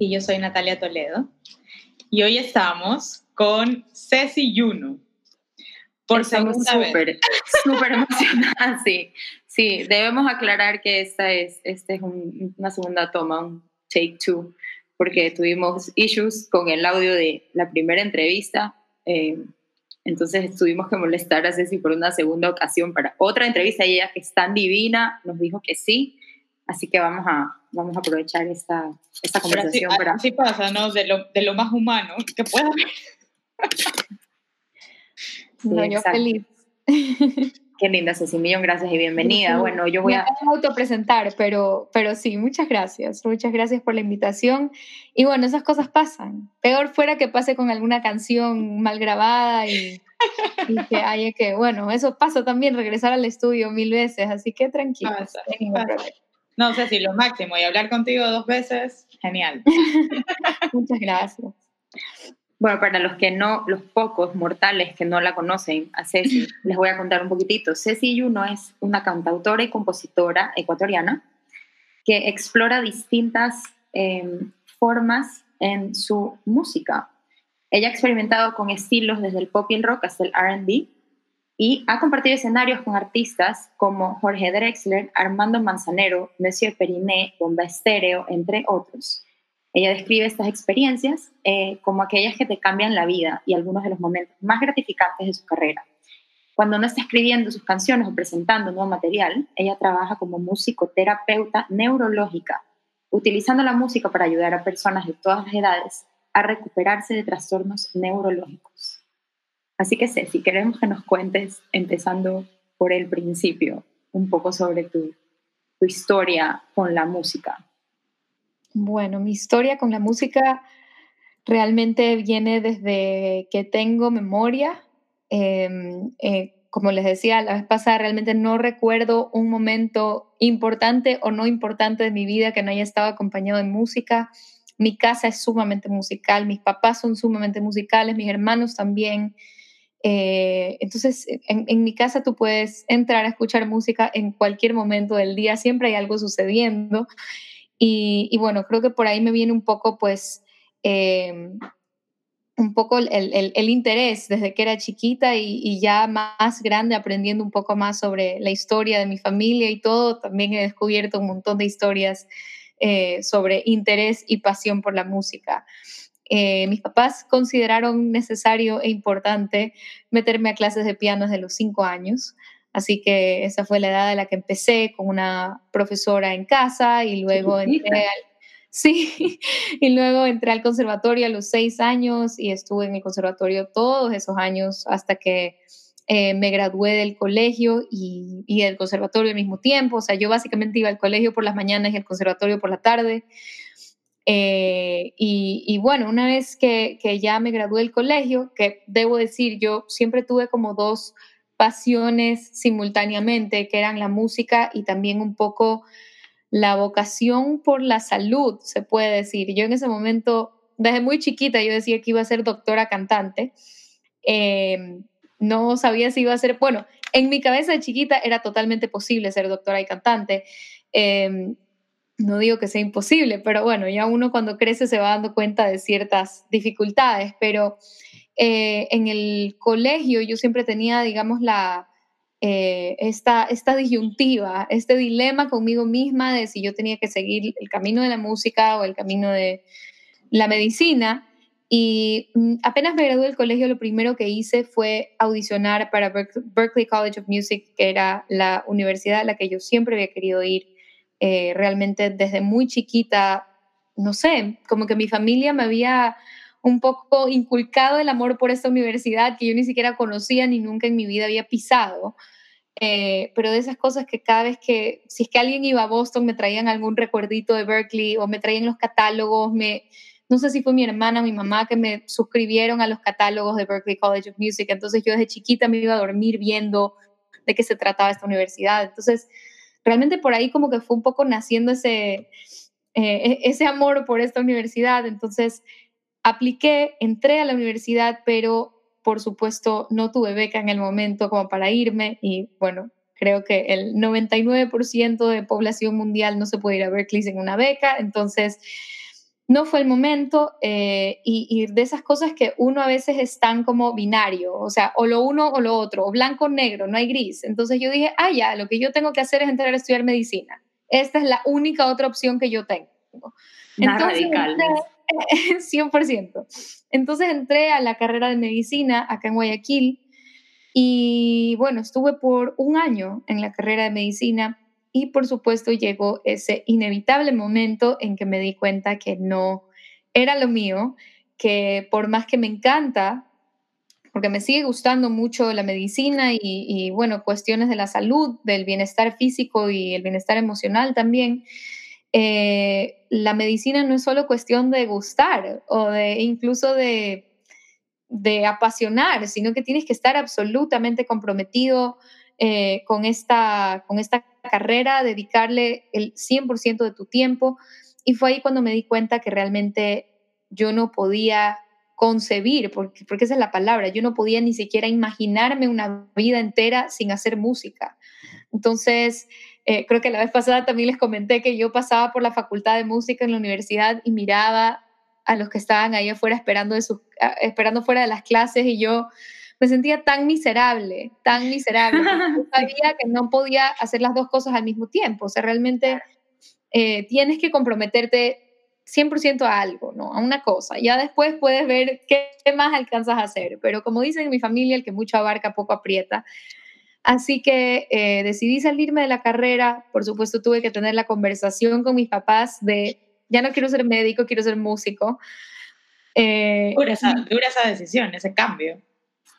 Y yo soy Natalia Toledo. Y hoy estamos con Ceci Yuno. Por segunda súper, súper emocionada, sí. Sí, debemos aclarar que esta es, este es una segunda toma, un take two, porque tuvimos issues con el audio de la primera entrevista. Eh, entonces tuvimos que molestar a Ceci por una segunda ocasión para otra entrevista y ella que es tan divina nos dijo que sí. Así que vamos a, vamos a aprovechar esta, esta conversación. Así, para... así pasa, ¿no? De lo, de lo más humano que pueda haber. no, yo feliz. Qué linda, Ceci, millón gracias y bienvenida. Bueno, yo voy a... Me autopresentar, pero, pero sí, muchas gracias. Muchas gracias por la invitación. Y bueno, esas cosas pasan. Peor fuera que pase con alguna canción mal grabada y, y que haya que, bueno, eso pasa también, regresar al estudio mil veces, así que tranquilo. No sé si lo máximo y hablar contigo dos veces, genial. Muchas gracias. Bueno, para los que no, los pocos mortales que no la conocen a Ceci, les voy a contar un poquitito. Ceci Yuno es una cantautora y compositora ecuatoriana que explora distintas em, formas en su música. Ella ha experimentado con estilos desde el pop y el rock hasta el RB y ha compartido escenarios con artistas como Jorge Drexler, Armando Manzanero, Monsieur Periné, Bomba Estéreo, entre otros. Ella describe estas experiencias eh, como aquellas que te cambian la vida y algunos de los momentos más gratificantes de su carrera. Cuando no está escribiendo sus canciones o presentando nuevo material, ella trabaja como musicoterapeuta neurológica, utilizando la música para ayudar a personas de todas las edades a recuperarse de trastornos neurológicos. Así que Ceci, queremos que nos cuentes, empezando por el principio, un poco sobre tu, tu historia con la música. Bueno, mi historia con la música realmente viene desde que tengo memoria. Em, eh, como les decía la vez pasada, realmente no recuerdo un momento importante o no importante de mi vida que no haya estado acompañado de música. Mi casa es sumamente musical, mis papás son sumamente musicales, mis hermanos también. Eh, entonces, en, mi casa tú puedes entrar a escuchar música en cualquier momento del día, siempre hay algo sucediendo. Y, bueno, creo que por ahí me viene un poco, pues, em, un poco el, el, interés desde que era chiquita y, ya más grande, aprendiendo un poco más sobre la historia de mi familia y todo, también he descubierto un montón de historias eh, sobre interés y pasión por la música. Eh, mis papás consideraron necesario e importante meterme a clases de piano desde los cinco años. Así que esa fue la edad a la que empecé con una profesora en casa y luego entré al, sí, y luego entré al conservatorio a los seis años y estuve en el conservatorio todos esos años hasta que eh, me gradué del colegio y, y, del conservatorio al mismo tiempo. O sea, yo básicamente iba al colegio por las mañanas y al conservatorio por la tarde. Eh, y, bueno, una vez que, ya me gradué del colegio, que debo decir, yo siempre tuve como dos pasiones simultáneamente, que eran la música y también un poco la vocación por la salud, se puede decir. Yo en ese momento, desde muy chiquita, yo decía que iba a ser doctora cantante. Em, no sabía si iba a ser, bueno, en mi cabeza de chiquita era totalmente posible ser doctora y cantante. Em, no digo que sea imposible, pero bueno, ya uno cuando crece se va dando cuenta de ciertas dificultades, pero eh, en el colegio yo siempre tenía, digamos, la, eh, esta, esta disyuntiva, este dilema conmigo misma de si yo tenía que seguir el camino de la música o el camino de la medicina. Y mm, apenas me gradué del colegio, lo primero que hice fue audicionar para Berkeley College of Music, que era la universidad a la que yo siempre había querido ir eh, realmente desde muy chiquita, no sé, como que mi familia me había un poco inculcado el amor por esta universidad que yo ni siquiera conocía ni nunca en mi vida había pisado. Eh, pero de esas cosas que cada vez que, si es que alguien iba a Boston, me traían algún recuerdito de Berkeley o me traían los catálogos, me, no sé si fue mi hermana o mi mamá que me suscribieron a los catálogos de Berkeley College of Music, entonces yo desde chiquita me iba a dormir viendo de qué se trataba esta universidad. Entonces, realmente por ahí como que fue un poco naciendo ese, eh, e-, ese amor por esta universidad. Entonces, apliqué, entré a la universidad, pero por supuesto no tuve beca en el momento como para irme y bueno, creo que el 99% de población mundial no se puede ir a Berkeley sin una beca, entonces no fue el momento eh, y, de esas cosas que uno a veces están como binario, o sea, o lo uno o lo otro, o blanco o negro, no hay gris. Entonces yo dije, ah, ya, lo que yo tengo que hacer es entrar a estudiar medicina. Esta es la única otra opción que yo tengo. Entonces, radical. 100%. Entonces entré a la carrera de medicina acá en Guayaquil y bueno, estuve por un año en la carrera de medicina y por supuesto llegó ese inevitable momento en que me di cuenta que no era lo mío, que por más que me encanta, porque me sigue gustando mucho la medicina y, bueno, cuestiones de la salud, del bienestar físico y el bienestar emocional también, eh, la medicina no es solo cuestión de gustar o de incluso de, de apasionar, sino que tienes que estar absolutamente comprometido eh, con, esta, con esta carrera, dedicarle el 100% de tu tiempo. Y fue ahí cuando me di cuenta que realmente yo no podía concebir, porque, porque esa es la palabra, yo no podía ni siquiera imaginarme una vida entera sin hacer música. Entonces, eh, creo que la vez pasada también les comenté que yo pasaba por la facultad de música en la universidad y miraba a los que estaban ahí afuera esperando, de sus, esperando fuera de las clases y yo me sentía tan miserable, tan miserable. Yo sabía que no podía hacer las dos cosas al mismo tiempo. O sea, realmente eh, tienes que comprometerte 100% a algo, ¿no? A una cosa. Ya después puedes ver qué más alcanzas a hacer. Pero como dicen en mi familia, el que mucho abarca, poco aprieta. Así que eh, decidí salirme de la carrera. Por supuesto, tuve que tener la conversación con mis papás de, ya no quiero ser médico, quiero ser músico. Eh, dura, esa, esa decisión, ese cambio.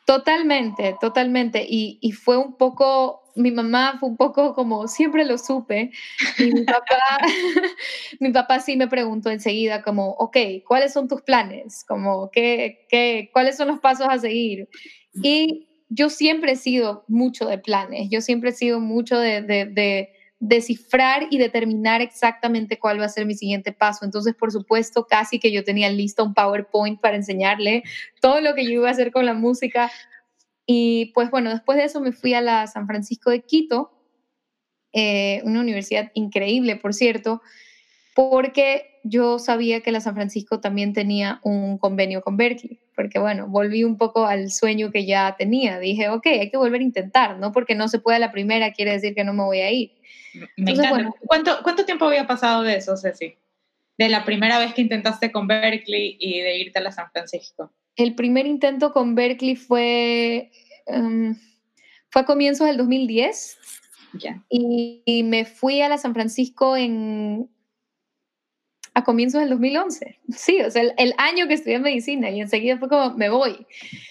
Totalmente, totalmente. Y, y, fue un poco, mi mamá fue un poco como, siempre lo supe. Mi papá, mi papá sí me preguntó enseguida como, ok, ¿cuáles son tus planes? Como, ¿qué, qué, ¿cuáles son los pasos a seguir? Y yo siempre he sido mucho de planes, yo siempre he sido mucho de, de, descifrar y determinar exactamente cuál va a ser mi siguiente paso. Entonces, por supuesto, casi que yo tenía listo un PowerPoint para enseñarle todo lo que yo iba a hacer con la música. Y pues bueno, después de eso me fui a la San Francisco de Quito, eh, una universidad increíble, por cierto, porque yo sabía que la San Francisco también tenía un convenio con Berkeley, porque bueno, volví un poco al sueño que ya tenía. Dije, ok, hay que volver a intentar, ¿no? Porque no se puede la primera, quiere decir que no me voy a ir. Me ¿Cuánto, ¿Cuánto tiempo había pasado de eso, Ceci? De la primera vez que intentaste con Berkeley y de irte a la San Francisco. El primer intento con Berkeley fue, um, fue a comienzos del 2010. Ya. y me fui a la San Francisco en a comienzos del 2011. Sí, o sea, el, año que estudié medicina y enseguida fue como, me voy.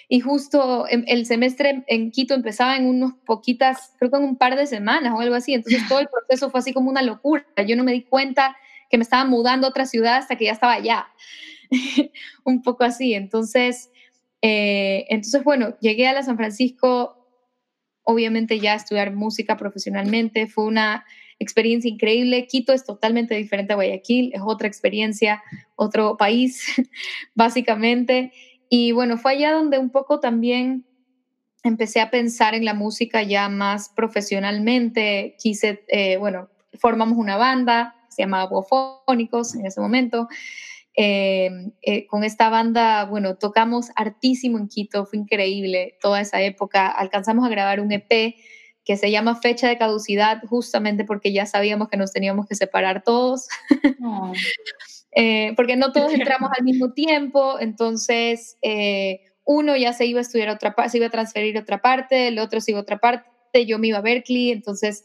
Y justo el semestre en Quito empezaba en unos poquitas, creo que en un par de semanas o algo así. Entonces todo el proceso fue así como una locura. Yo no me di cuenta que me estaba mudando a otra ciudad hasta que ya estaba allá. un poco así. Entonces, eh, entonces, bueno, llegué a la San Francisco, obviamente ya a estudiar música profesionalmente. Fue una experiencia increíble. Quito es totalmente diferente a Guayaquil, es otra experiencia, otro país, básicamente. Y bueno, fue allá donde un poco también empecé a pensar en la música ya más profesionalmente. Quise, eh, bueno, formamos una banda, se llamaba Bofónicos en ese momento. Eh, eh, con esta banda, bueno, tocamos hartísimo en Quito, fue increíble toda esa época. Alcanzamos a grabar un EP que se llama fecha de caducidad justamente porque ya sabíamos que nos teníamos que separar todos, eh, porque no todos entramos al mismo tiempo, entonces eh, uno ya se iba a estudiar otra parte, se iba a transferir a otra parte, el otro se iba a otra parte, yo me iba a Berkeley, entonces,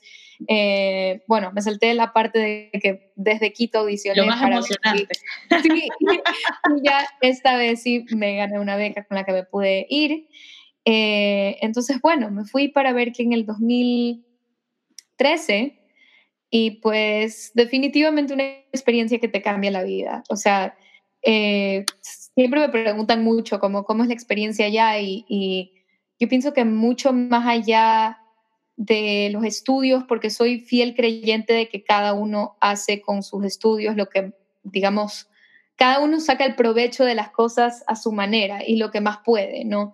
eh, bueno, me salté la parte de que desde Quito audicioné. Lo más emocionante. Sí, y ya esta vez sí me gané una beca con la que me pude ir. Eh, entonces, bueno, me fui para ver que en el 2013 y pues definitivamente una experiencia que te cambia la vida. O sea, eh, siempre me preguntan mucho cómo, es la experiencia allá y yo pienso que mucho más allá de los estudios, porque soy fiel creyente de que cada uno hace con sus estudios lo que, digamos, cada uno saca el provecho de las cosas a su manera y lo que más puede, ¿no?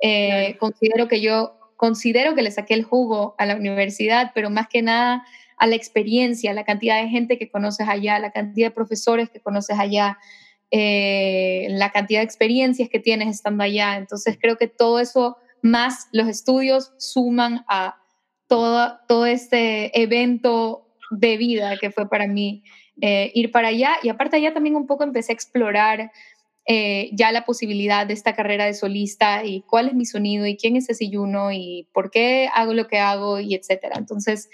Eh, considero que yo, considero que le saqué el jugo a la universidad, pero más que nada a la experiencia, la cantidad de gente que conoces allá, la cantidad de profesores que conoces allá, eh, la cantidad de experiencias que tienes estando allá. Entonces creo que todo eso, más los estudios, suman a todo, todo este evento de vida que fue para mí eh, ir para allá. Y aparte allá también un poco empecé a explorar eh, ya la posibilidad de esta carrera de solista y cuál es mi sonido y quién es ese Yuno y por qué hago lo que hago y etcétera. Entonces,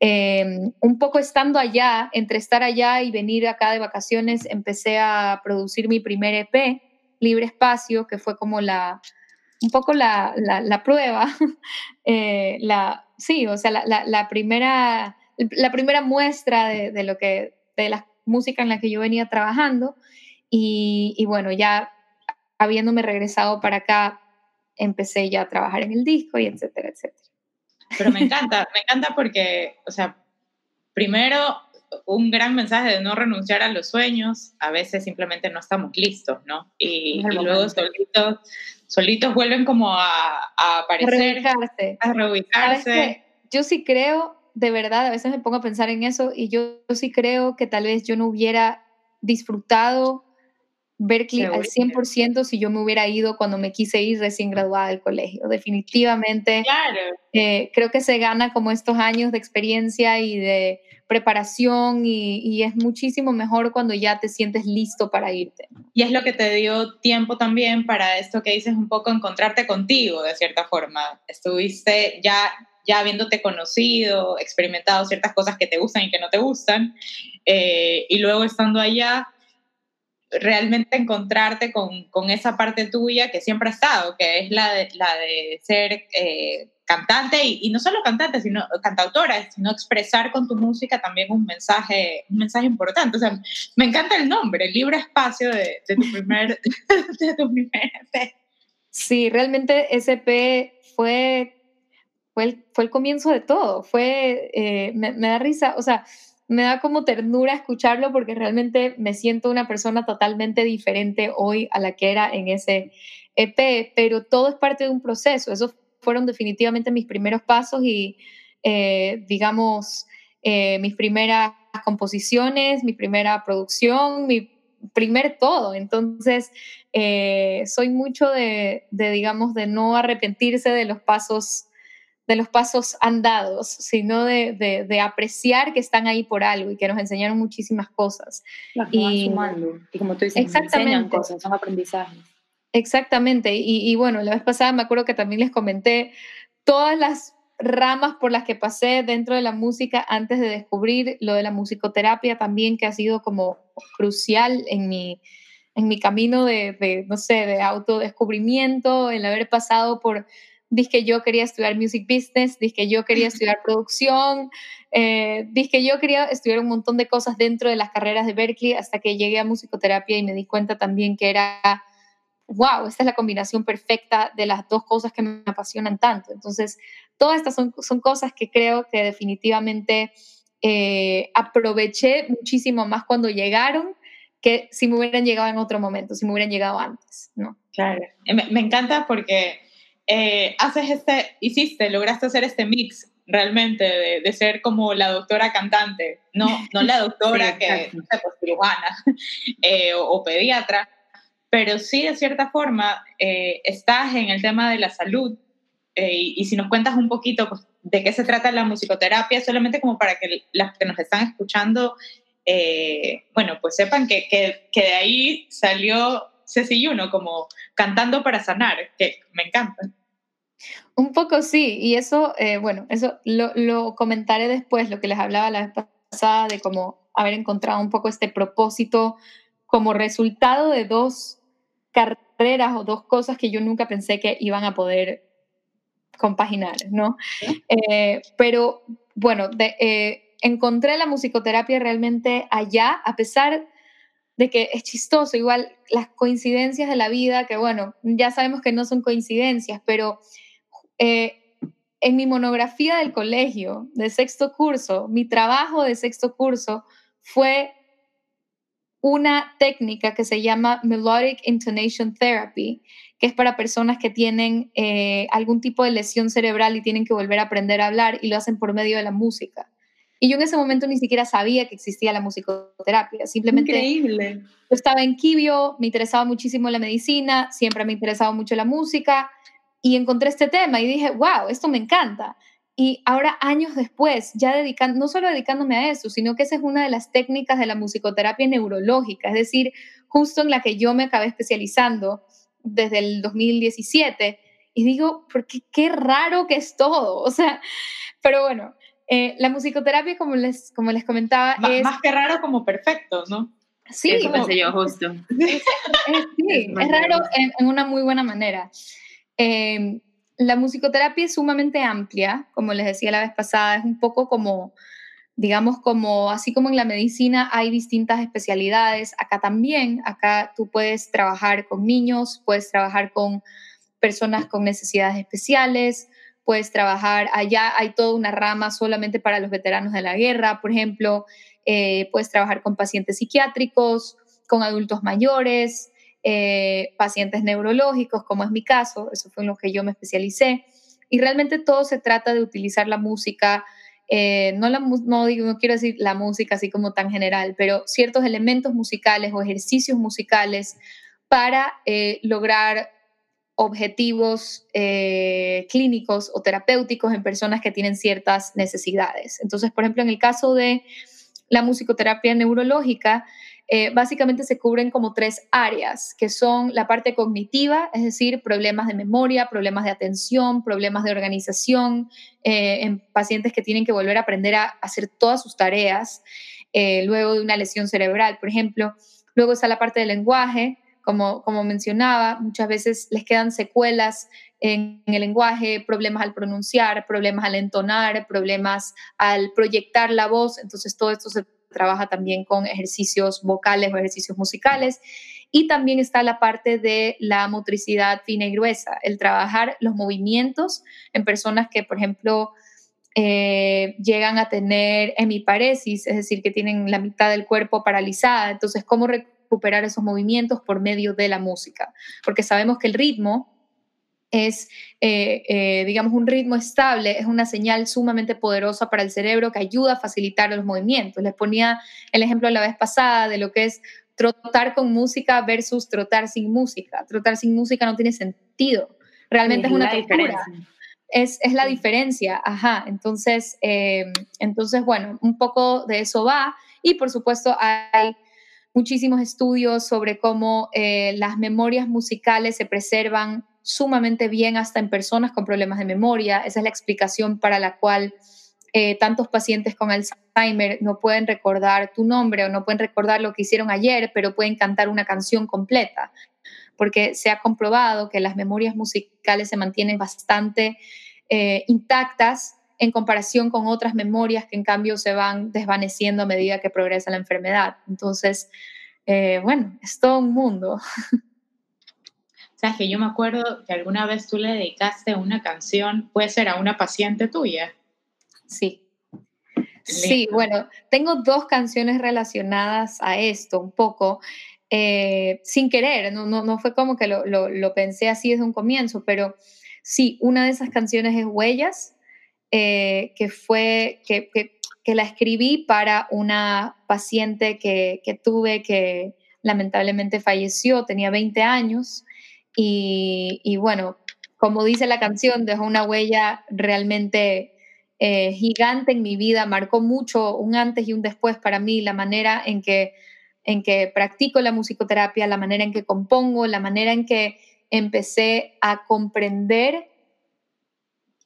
em, un poco estando allá, entre estar allá y venir acá de vacaciones, empecé a producir mi primer EP, Libre Espacio, que fue como la, un poco la, la, prueba, eh, la, sí, o sea, la, la, primera, la primera muestra de, de, lo que, de la música en la que yo venía trabajando. Y, y, bueno, ya habiéndome regresado para acá, empecé ya a trabajar en el disco y etcétera, etcétera. Pero me encanta, me encanta porque, o sea, primero un gran mensaje de no renunciar a los sueños, a veces simplemente no estamos listos, ¿no? Y, y luego solitos, solitos vuelven como a, a aparecer, a reubicarse. Yo sí creo, de verdad, a veces me pongo a pensar en eso y yo, yo sí creo que tal vez yo no hubiera disfrutado Berkeley al 100% si yo me hubiera ido cuando me quise ir recién graduada del colegio. Definitivamente claro. eh, creo que se gana como estos años de experiencia y de preparación y, y, es muchísimo mejor cuando ya te sientes listo para irte. Y es lo que te dio tiempo también para esto que dices un poco encontrarte contigo de cierta forma. Estuviste ya ya habiéndote conocido, experimentado ciertas cosas que te gustan y que no te gustan, eh, y luego estando allá, realmente encontrarte con, con, esa parte tuya que siempre ha estado, que es la de, la de ser eh, cantante y, y, no solo cantante, sino cantautora, sino expresar con tu música también un mensaje, un mensaje importante. O sea, me encanta el nombre, Libre Espacio de, de tu primer, de tu primer EP. Sí, realmente ese EP fue, fue, el, fue el comienzo de todo, fue, eh, me, da risa, o sea, me da como ternura escucharlo porque realmente me siento una persona totalmente diferente hoy a la que era en ese EP, pero todo es parte de un proceso. Esos fueron definitivamente mis primeros pasos y, eh, digamos, eh, mis primeras composiciones, mi primera producción, mi primer todo. Entonces, eh, soy mucho de, de, digamos, de no arrepentirse de los pasos de los pasos andados, sino de, de, de, apreciar que están ahí por algo y que nos enseñaron muchísimas cosas. y, sumando. y como tú dices, enseñan cosas, son aprendizajes. Exactamente, y, y, bueno, la vez pasada me acuerdo que también les comenté todas las ramas por las que pasé dentro de la música antes de descubrir lo de la musicoterapia también, que ha sido como crucial en mi, en mi camino de, de no sé, de autodescubrimiento, el haber pasado por dije que yo quería estudiar music business, dije que yo quería estudiar producción, eh, dije que yo quería estudiar un montón de cosas dentro de las carreras de Berkeley hasta que llegué a musicoterapia y me di cuenta también que era, wow, esta es la combinación perfecta de las dos cosas que me apasionan tanto. Entonces, todas estas son, son cosas que creo que definitivamente eh, aproveché muchísimo más cuando llegaron que si me hubieran llegado en otro momento, si me hubieran llegado antes, ¿no? Claro, me, me encanta porque eh, haces este, hiciste, lograste hacer este mix realmente de, de, ser como la doctora cantante, no, no la doctora sí, que, no sé, pues cirujana eh, o, o, pediatra, pero sí de cierta forma eh, estás en el tema de la salud eh, y, y, si nos cuentas un poquito pues, de qué se trata la musicoterapia, solamente como para que las que nos están escuchando, eh, bueno, pues sepan que, que, que de ahí salió Ceci Uno, como cantando para sanar, que me encanta. Un poco sí, y eso, eh, bueno, eso lo, lo, comentaré después, lo que les hablaba la vez pasada de cómo haber encontrado un poco este propósito como resultado de dos carreras o dos cosas que yo nunca pensé que iban a poder compaginar, ¿no? ¿Sí? Eh, pero bueno, de, eh, encontré la musicoterapia realmente allá, a pesar de que es chistoso, igual las coincidencias de la vida, que bueno, ya sabemos que no son coincidencias, pero eh, en mi monografía del colegio, de sexto curso, mi trabajo de sexto curso fue una técnica que se llama Melodic Intonation Therapy, que es para personas que tienen eh, algún tipo de lesión cerebral y tienen que volver a aprender a hablar y lo hacen por medio de la música. Y yo en ese momento ni siquiera sabía que existía la musicoterapia, simplemente Increíble. yo estaba en Kibio, me interesaba muchísimo la medicina, siempre me interesaba mucho la música y encontré este tema y dije, wow, esto me encanta. Y ahora, años después, ya dedicando, no solo dedicándome a eso, sino que esa es una de las técnicas de la musicoterapia neurológica, es decir, justo en la que yo me acabé especializando desde el 2017. Y digo, porque qué raro que es todo. O sea, pero bueno, eh, la musicoterapia, como les, como les comentaba, M es... Más que raro, como perfecto, ¿no? Sí, Eso pensé yo justo. Es, es, sí, es raro en, en, una muy buena manera. Eh, la musicoterapia es sumamente amplia, como les decía la vez pasada, es un poco como, digamos, como, así como en la medicina hay distintas especialidades, acá también, acá tú puedes trabajar con niños, puedes trabajar con personas con necesidades especiales, puedes trabajar, allá hay toda una rama solamente para los veteranos de la guerra, por ejemplo, eh, puedes trabajar con pacientes psiquiátricos, con adultos mayores, eh, pacientes neurológicos, como es mi caso, eso fue en lo que yo me especialicé. Y realmente todo se trata de utilizar la música, eh, no, digo, no quiero decir la música así como tan general, pero ciertos elementos musicales o ejercicios musicales para eh, lograr objetivos eh, clínicos o terapéuticos en personas que tienen ciertas necesidades. Entonces, por ejemplo, en el caso de la musicoterapia neurológica, eh, básicamente se cubren como tres áreas, que son la parte cognitiva, es decir, problemas de memoria, problemas de atención, problemas de organización, eh, en pacientes que tienen que volver a aprender a hacer todas sus tareas eh, luego de una lesión cerebral, por ejemplo. Luego está la parte del lenguaje, como, como mencionaba, muchas veces les quedan secuelas en, el lenguaje, problemas al pronunciar, problemas al entonar, problemas al proyectar la voz, entonces todo esto se trabaja también con ejercicios vocales o ejercicios musicales. Y también está la parte de la motricidad fina y gruesa, el trabajar los movimientos en personas que, por ejemplo, eh, llegan a tener hemiparesis, es decir, que tienen la mitad del cuerpo paralizada. Entonces, ¿cómo recuperar esos movimientos por medio de la música? Porque sabemos que el ritmo es, eh, eh, digamos, un ritmo estable, es una señal sumamente poderosa para el cerebro que ayuda a facilitar los movimientos. Les ponía el ejemplo la vez pasada de lo que es trotar con música versus trotar sin música. Trotar sin música no tiene sentido. Realmente es, es una tortura. Es, es, la diferencia, ajá. Entonces, eh, entonces, bueno, un poco de eso va. Y por supuesto hay muchísimos estudios sobre cómo eh, las memorias musicales se preservan sumamente bien hasta en personas con problemas de memoria. Esa es la explicación para la cual eh, tantos pacientes con Alzheimer no pueden recordar tu nombre o no pueden recordar lo que hicieron ayer, pero pueden cantar una canción completa, porque se ha comprobado que las memorias musicales se mantienen bastante eh, intactas en comparación con otras memorias que en cambio se van desvaneciendo a medida que progresa la enfermedad. Entonces, eh, bueno, es todo un mundo. Sabes que yo me acuerdo que alguna vez tú le dedicaste una canción, puede ser a una paciente tuya. Sí. Sí, bueno, tengo dos canciones relacionadas a esto, un poco, eh, sin querer, no, no, no, fue como que lo, lo, lo, pensé así desde un comienzo, pero sí, una de esas canciones es Huellas, eh, que fue, que, que, que, la escribí para una paciente que, que tuve que lamentablemente falleció, tenía 20 años, y, bueno, como dice la canción, dejó una huella realmente eh, gigante en mi vida, marcó mucho un antes y un después para mí, la manera en que, en que practico la musicoterapia, la manera en que compongo, la manera en que empecé a comprender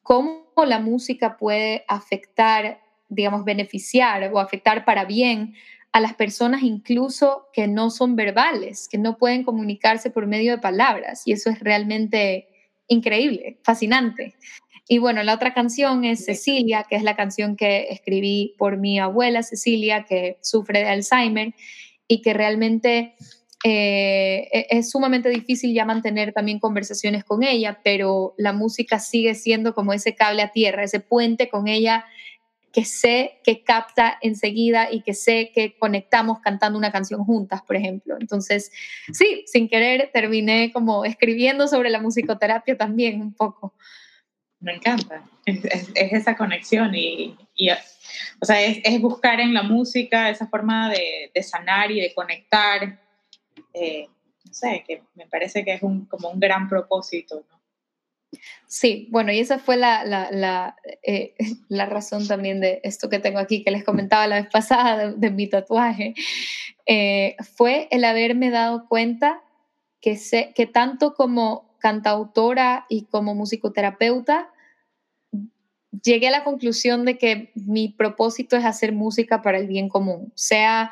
cómo la música puede afectar, digamos, beneficiar o afectar para bien a las personas incluso que no son verbales, que no pueden comunicarse por medio de palabras. Y eso es realmente increíble, fascinante. Y bueno, la otra canción es Cecilia, que es la canción que escribí por mi abuela Cecilia, que sufre de Alzheimer. y que realmente eh, e-, es sumamente difícil ya mantener también conversaciones con ella, pero la música sigue siendo como ese cable a tierra, ese puente con ella que sé que capta enseguida y que sé que conectamos cantando una canción juntas, por ejemplo. Entonces, sí, sin querer terminé como escribiendo sobre la musicoterapia también un poco. Me encanta, es, esa conexión y, o sea, es, buscar en la música esa forma de, sanar y de conectar. Eh, no sé, que me parece que es un, como un gran propósito, ¿no? Sí, bueno, y esa fue la, la, eh, la, razón también de esto que tengo aquí, que les comentaba la vez pasada de, mi tatuaje, eh, fue el haberme dado cuenta que, sé, que tanto como cantautora y como musicoterapeuta, llegué a la conclusión de que mi propósito es hacer música para el bien común, sea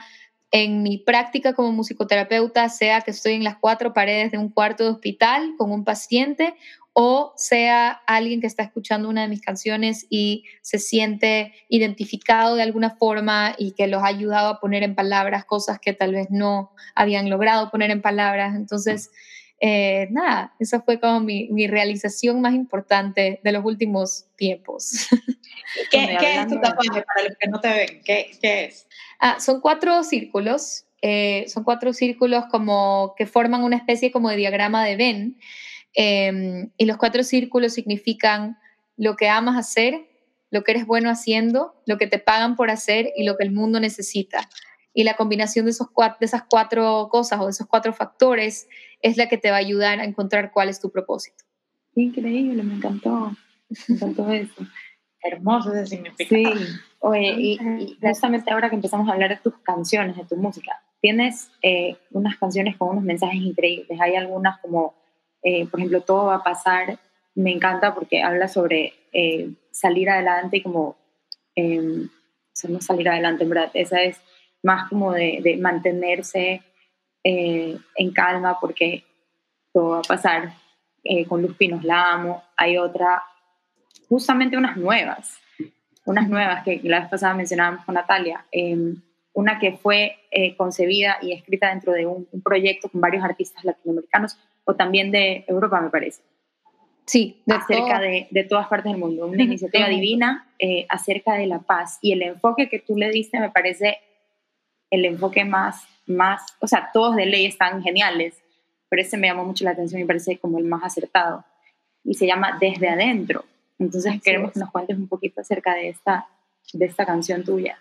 en mi práctica como musicoterapeuta, sea que estoy en las cuatro paredes de un cuarto de hospital con un paciente o sea alguien que está escuchando una de mis canciones y se siente identificado de alguna forma y que los ha ayudado a poner en palabras cosas que tal vez no habían logrado poner en palabras. Entonces, eh, nada, esa fue como mi, realización más importante de los últimos tiempos. ¿Qué, es tu tatuaje para los que no te ven? ¿Qué, es? Ah, son cuatro círculos, eh, son cuatro círculos como que forman una especie como de diagrama de Venn. Em, y los cuatro círculos significan lo que amas hacer, lo que eres bueno haciendo, lo que te pagan por hacer y lo que el mundo necesita. Y la combinación de, esos cuatro, de esas cuatro cosas o de esos cuatro factores es la que te va a ayudar a encontrar cuál es tu propósito. Increíble, me encantó. Me encantó eso. Hermoso ese significado. Sí. Oye, y, justamente ahora que empezamos a hablar de tus canciones, de tu música, tienes eh, unas canciones con unos mensajes increíbles. Hay algunas como eh, por ejemplo, todo va a pasar, me encanta porque habla sobre eh, salir adelante y como, eh, no salir adelante, en verdad, esa es más como de, mantenerse eh, en calma porque todo va a pasar. con Luz Pinos la amo, hay otra, justamente unas nuevas, unas nuevas que la vez pasada mencionábamos con Natalia, em, una que fue concebida y escrita dentro de un, un, proyecto con varios artistas latinoamericanos, o también de Europa, me parece. Sí, de acerca de, de, todas partes del mundo. Una iniciativa divina eh, acerca de la paz. Y el enfoque que tú le diste me parece el enfoque más, más, o sea, todos de ley están geniales, pero ese me llamó mucho la atención y me parece como el más acertado. Y se llama Desde Adentro. Entonces queremos que nos cuentes un poquito acerca de esta, de esta canción tuya.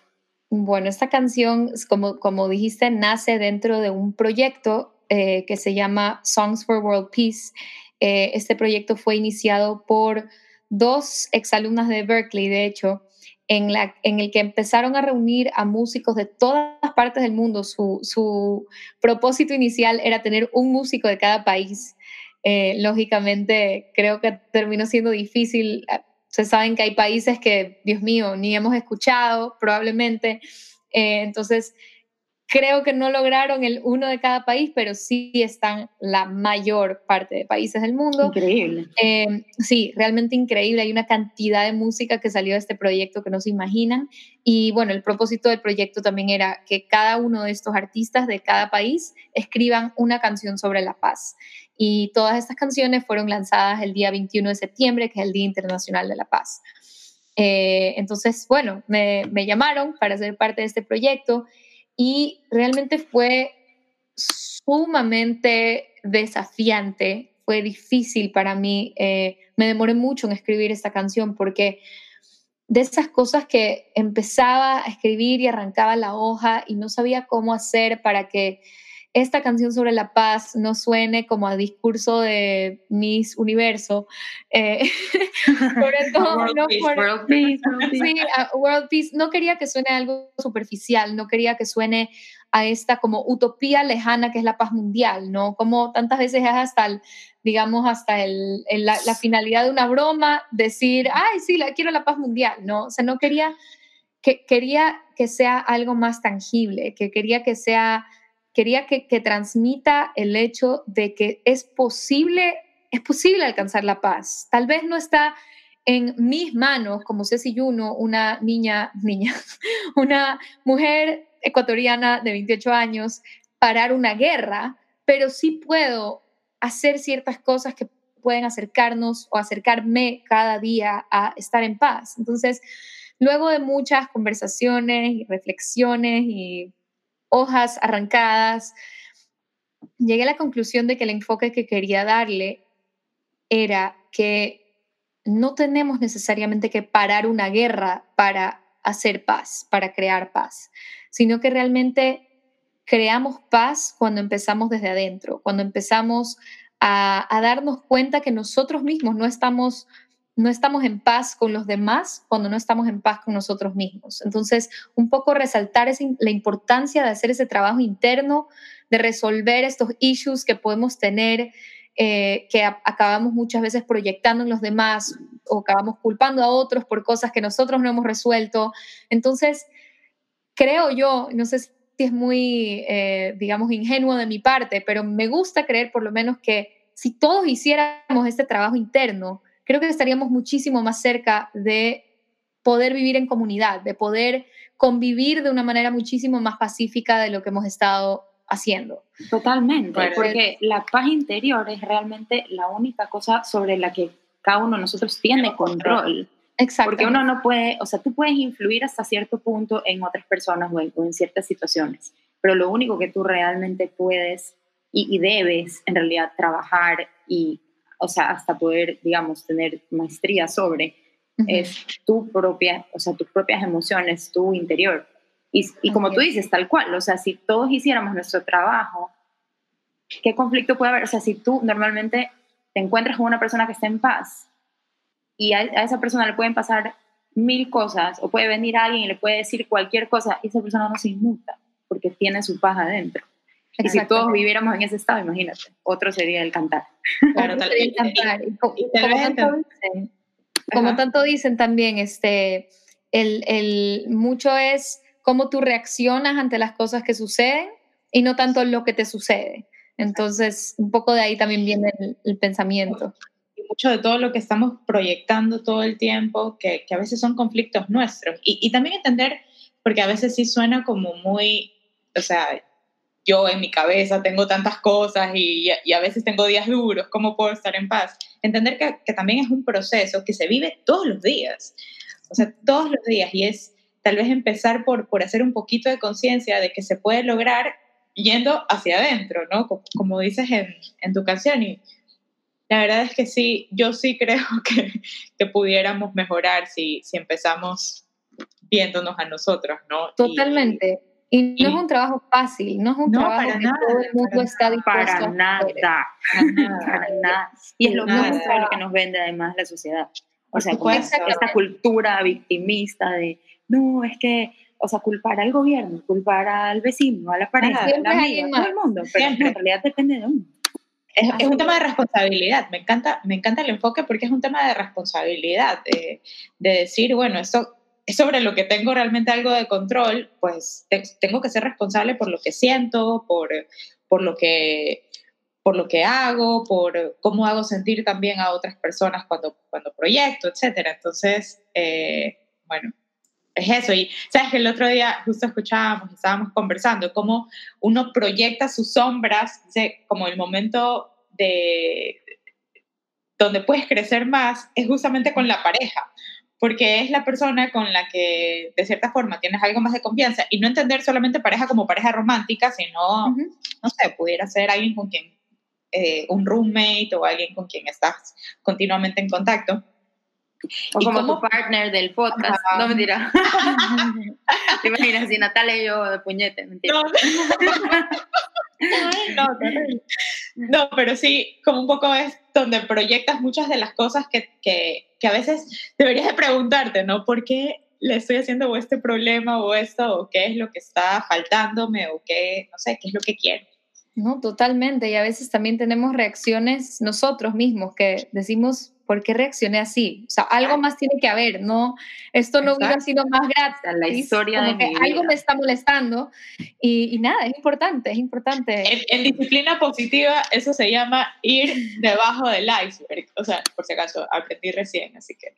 Bueno, esta canción, como, como dijiste, nace dentro de un proyecto eh, que se llama Songs for World Peace. Eh, este proyecto fue iniciado por dos exalumnas de Berkeley, de hecho, en, la, el que empezaron a reunir a músicos de todas partes del mundo. Su, su propósito inicial era tener un músico de cada país. Eh, lógicamente, creo que terminó siendo difícil. Se saben que hay países que, Dios mío, ni hemos escuchado probablemente. entonces, Creo que no lograron el uno de cada país, pero sí están la mayor parte de países del mundo. Increíble. Eh, sí, realmente increíble. Hay una cantidad de música que salió de este proyecto que no se imaginan. Y bueno, el propósito del proyecto también era que cada uno de estos artistas de cada país escriban una canción sobre la paz. Y todas estas canciones fueron lanzadas el día 21 de septiembre, que es el Día Internacional de la Paz. Eh, entonces, bueno, me, me llamaron para ser parte de este proyecto y realmente fue sumamente desafiante, fue difícil para mí, eh, me demoré mucho en escribir esta canción porque de esas cosas que empezaba a escribir y arrancaba la hoja y no sabía cómo hacer para que esta canción sobre la paz no suene como a discurso de Miss Universo, eh, sobre todo world no peace, world peace, sí, World Peace, no quería que suene algo superficial, no quería que suene a esta como utopía lejana que es la paz mundial, ¿no? Como tantas veces es hasta el, digamos, hasta el, la, la, finalidad de una broma, decir, ay, sí, la, quiero la paz mundial, ¿no? O sea, no quería que, quería que sea algo más tangible, que quería que sea quería que, transmita el hecho de que es posible, es posible alcanzar la paz. Tal vez no está en mis manos, como Ceci Juno, una niña, niña, una mujer ecuatoriana de 28 años parar una guerra, pero sí puedo hacer ciertas cosas que pueden acercarnos o acercarme cada día a estar en paz. Entonces, luego de muchas conversaciones y reflexiones y hojas arrancadas, llegué a la conclusión de que el enfoque que quería darle era que no tenemos necesariamente que parar una guerra para hacer paz, para crear paz, sino que realmente creamos paz cuando empezamos desde adentro, cuando empezamos a, darnos cuenta que nosotros mismos no estamos, no estamos en paz con los demás cuando no estamos en paz con nosotros mismos. Entonces, un poco resaltar la importancia de hacer ese trabajo interno, de resolver estos issues que podemos tener eh, que acabamos muchas veces proyectando en los demás o acabamos culpando a otros por cosas que nosotros no hemos resuelto. Entonces, creo yo, no sé si es muy, eh, digamos, ingenuo de mi parte, pero me gusta creer por lo menos que si todos hiciéramos este trabajo interno, creo que estaríamos muchísimo más cerca de poder vivir en comunidad, de poder convivir de una manera muchísimo más pacífica de lo que hemos estado haciendo. Totalmente, porque la paz interior es realmente la única cosa sobre la que cada uno de nosotros tiene control. Exacto. Porque uno no puede, o sea, tú puedes influir hasta cierto punto en otras personas o en, ciertas situaciones, pero lo único que tú realmente puedes y, debes en realidad trabajar y, o sea, hasta poder, digamos, tener maestría sobre, es tu propia, o sea, tus propias emociones, tu interior. Y, y como tú dices, tal cual, o sea, si todos hiciéramos nuestro trabajo, ¿qué conflicto puede haber? O sea, si tú normalmente te encuentras con una persona que está en paz y a, esa persona le pueden pasar mil cosas o puede venir alguien y le puede decir cualquier cosa y esa persona no se inmuta porque tiene su paz adentro. Y si todos viviéramos en ese estado, imagínate, otro sería el cantar. Claro, tal, el cantar. como, tanto dicen, como tanto dicen también, este, el, el, mucho es cómo tú reaccionas ante las cosas que suceden y no tanto lo que te sucede. Entonces, un poco de ahí también viene el, pensamiento. Y mucho de todo lo que estamos proyectando todo el tiempo, que, que a veces son conflictos nuestros. Y, y, también entender, porque a veces sí suena como muy, o sea, yo en mi cabeza tengo tantas cosas y, a veces tengo días duros, ¿cómo puedo estar en paz? Entender que, que también es un proceso que se vive todos los días, o sea, todos los días, y es tal vez empezar por, por hacer un poquito de conciencia de que se puede lograr yendo hacia adentro, ¿no? Como, dices en, en, tu canción. Y la verdad es que sí, yo sí creo que, que pudiéramos mejorar si, si empezamos viéndonos a nosotros, ¿no? Totalmente. No es un trabajo fácil, no es un trabajo para que todo el mundo está dispuesto para nada, para nada, para nada. Y es lo mismo que nos vende además la sociedad. O sea, esta cultura victimista de no, es que, o sea, culpar al gobierno, culpar al vecino, a la pareja, a la amiga, a todo el mundo, pero en realidad depende de uno. Es, un tema de responsabilidad, me encanta, me encanta el enfoque porque es un tema de responsabilidad, de, decir, bueno, esto es sobre lo que tengo realmente algo de control, pues tengo que ser responsable por lo que siento, por, por, lo que, por lo que hago, por cómo hago sentir también a otras personas cuando, cuando proyecto, etc. Entonces, eh, bueno, es eso. Y sabes que el otro día justo escuchábamos, estábamos conversando, cómo uno proyecta sus sombras, como el momento de donde puedes crecer más es justamente con la pareja, porque es la persona con la que de cierta forma tienes algo más de confianza y no entender solamente pareja como pareja romántica, sino, no sé, pudiera ser alguien con quien, eh, un roommate o alguien con quien estás continuamente en contacto o como tu partner del podcast. No, mentira. Te imaginas, si Natalia y yo de puñete, mentira. No. no, pero sí, como un poco es donde proyectas muchas de las cosas que, que, que, a veces deberías de preguntarte, ¿no? ¿Por qué le estoy haciendo este problema o esto? ¿O qué es lo que está faltándome? ¿O qué, no sé, qué es lo que quiero? No, totalmente. Y a veces también tenemos reacciones nosotros mismos que decimos, ¿por qué reaccioné así? O sea, algo más tiene que haber, ¿no? Esto no hubiera sido más gratis. La historia de que algo me está molestando y, y, nada, es importante, es importante. En, disciplina positiva eso se llama ir debajo del iceberg. O sea, por si acaso, aprendí recién, así que...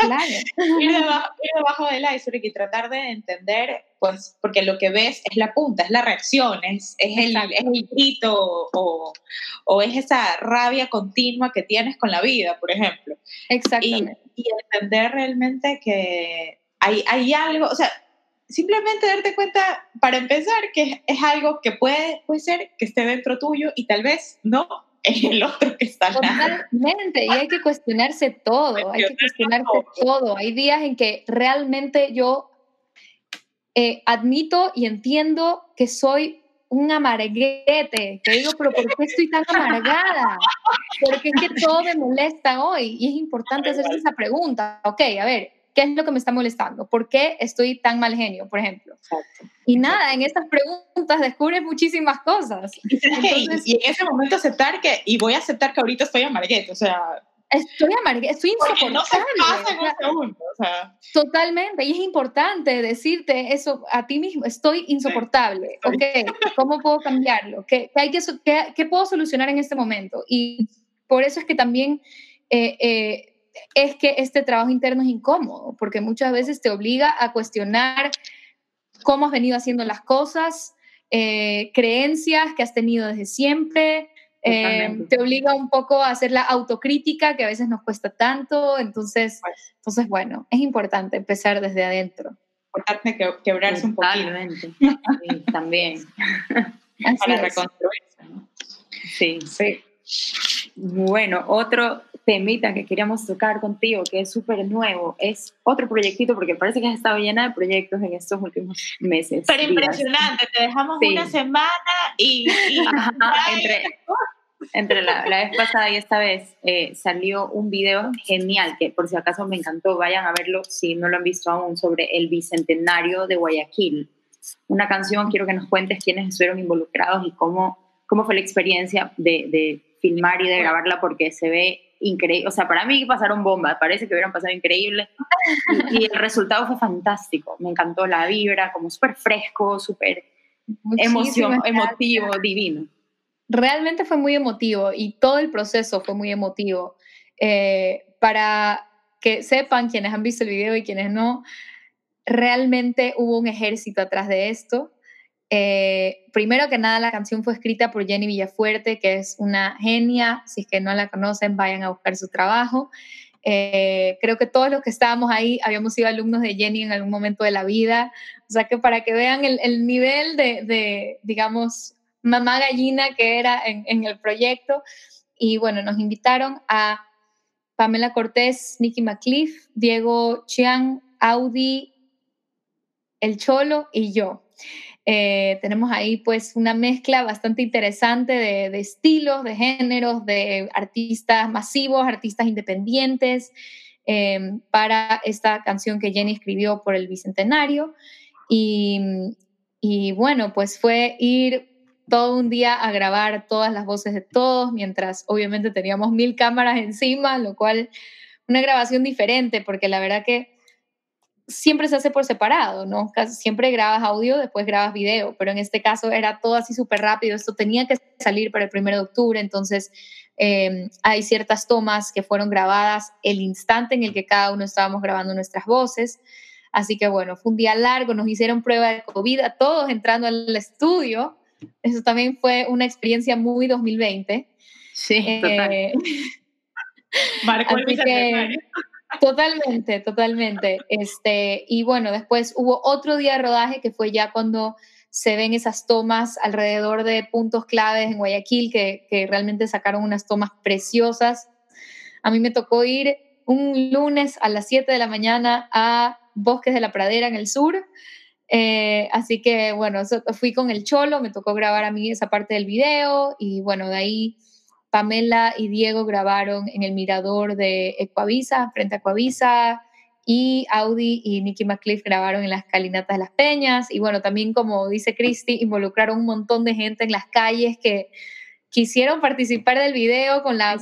Claro. ir, debajo, ir debajo del iceberg y tratar de entender pues, porque lo que ves es la punta, es la reacción, es, es, el, es el, grito o, o, es esa rabia continua que tienes con la vida, por ejemplo. Exactamente. Y, y entender realmente que hay, hay algo, o sea, simplemente darte cuenta, para empezar, que es, algo que puede, puede ser que esté dentro tuyo y tal vez no es el otro que está Totalmente, y hay que cuestionarse todo, hay que cuestionarse todo. Hay días en que realmente yo eh, admito y entiendo que soy un amarguete, que digo, pero ¿por qué estoy tan amargada? Porque es que todo me molesta hoy y es importante hacerse esa pregunta. Ok, a ver, ¿Qué es lo que me está molestando? ¿Por qué estoy tan mal genio, por ejemplo? Y nada, en estas preguntas descubres muchísimas cosas. y en ese momento aceptar que, y voy a aceptar que ahorita estoy amarguete, o sea... Estoy amarguete, estoy insoportable. no se pasa en un segundo, o sea. Totalmente, y es importante decirte eso a ti mismo, estoy insoportable, ok, ¿cómo puedo cambiarlo? ¿Qué, qué hay que, qué, qué, puedo solucionar en este momento? Y por eso es que también... Eh, eh, es que este trabajo interno es incómodo, porque muchas veces te obliga a cuestionar cómo has venido haciendo las cosas, eh, creencias que has tenido desde siempre, eh, te obliga un poco a hacer la autocrítica que a veces nos cuesta tanto, entonces, pues. entonces bueno, es importante empezar desde adentro. Importante que, quebrarse un poquito. Sí, también. Para reconstruirse. ¿no? Sí. sí. Bueno, otro temita que queríamos tocar contigo, que es súper nuevo, es otro proyectito, porque parece que has estado llena de proyectos en estos últimos meses. Pero impresionante, te dejamos una semana y... entre, entre la, la, vez pasada y esta vez eh, salió un video genial, que por si acaso me encantó, vayan a verlo si no lo han visto aún, sobre el bicentenario de Guayaquil. Una canción, quiero que nos cuentes quiénes estuvieron involucrados y cómo, cómo fue la experiencia de, de filmar y de grabarla, porque se ve increíble. O sea, para mí pasaron bombas, parece que hubieran pasado increíble. Y, el resultado fue fantástico. Me encantó la vibra, como súper fresco, súper emotivo, divino. Realmente fue muy emotivo y todo el proceso fue muy emotivo. Eh, para que sepan quienes han visto el video y quienes no, realmente hubo un ejército atrás de esto. Eh, primero que nada, la canción fue escrita por Jenny Villafuerte, que es una genia. Si es que no la conocen, vayan a buscar su trabajo. Eh, creo que todos los que estábamos ahí habíamos sido alumnos de Jenny en algún momento de la vida. O sea que para que vean el, nivel de, digamos, mamá gallina que era en, el proyecto. Y bueno, nos invitaron a Pamela Cortés, Nicky McCliff, Diego Chiang, Audi, El Cholo y yo. Eh, tenemos ahí pues una mezcla bastante interesante de, estilos, de géneros, de artistas masivos, artistas independientes, em, para esta canción que Jenny escribió por el Bicentenario. Y, y bueno, pues fue ir todo un día a grabar todas las voces de todos, mientras obviamente teníamos mil cámaras encima, lo cual una grabación diferente, porque la verdad que siempre se hace por separado, ¿no? Casi siempre grabas audio, después grabas video, pero en este caso era todo así súper rápido, esto tenía que salir para el 1 de octubre, entonces em, hay ciertas tomas que fueron grabadas el instante en el que cada uno estábamos grabando nuestras voces, así que bueno, fue un día largo, nos hicieron prueba de COVID a todos entrando al estudio, eso también fue una experiencia muy 2020. Sí, eh, total. Marco el Totalmente, totalmente. Este, y bueno, después hubo otro día de rodaje que fue ya cuando se ven esas tomas alrededor de puntos claves en Guayaquil que, que realmente sacaron unas tomas preciosas. A mí me tocó ir un lunes a las 7 de la mañana a Bosques de la Pradera en el sur. Eh, así que bueno, fui con el cholo, me tocó grabar a mí esa parte del video y bueno, de ahí Pamela y Diego grabaron en el mirador de Ecuavisa, frente a Ecuavisa, y Audi y Nicky McCliff grabaron en las calinatas de las Peñas. Y bueno, también como dice Christy, involucraron un montón de gente en las calles que quisieron participar del video con la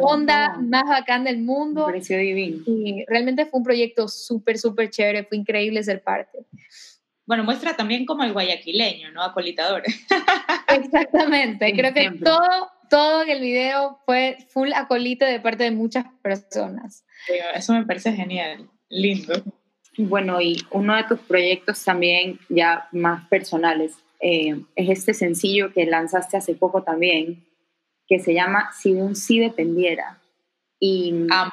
onda más bacán del mundo. Me pareció divino. Y realmente fue un proyecto súper, súper chévere, fue increíble ser parte. Bueno, muestra también como el guayaquileño, ¿no? Acolitador. Exactamente, creo que todo todo en el video fue full acolite de parte de muchas personas. Eso me parece genial, lindo. Bueno, y uno de tus proyectos también ya más personales eh, es este sencillo que lanzaste hace poco también, que se llama Si de un sí dependiera. Y, Amo.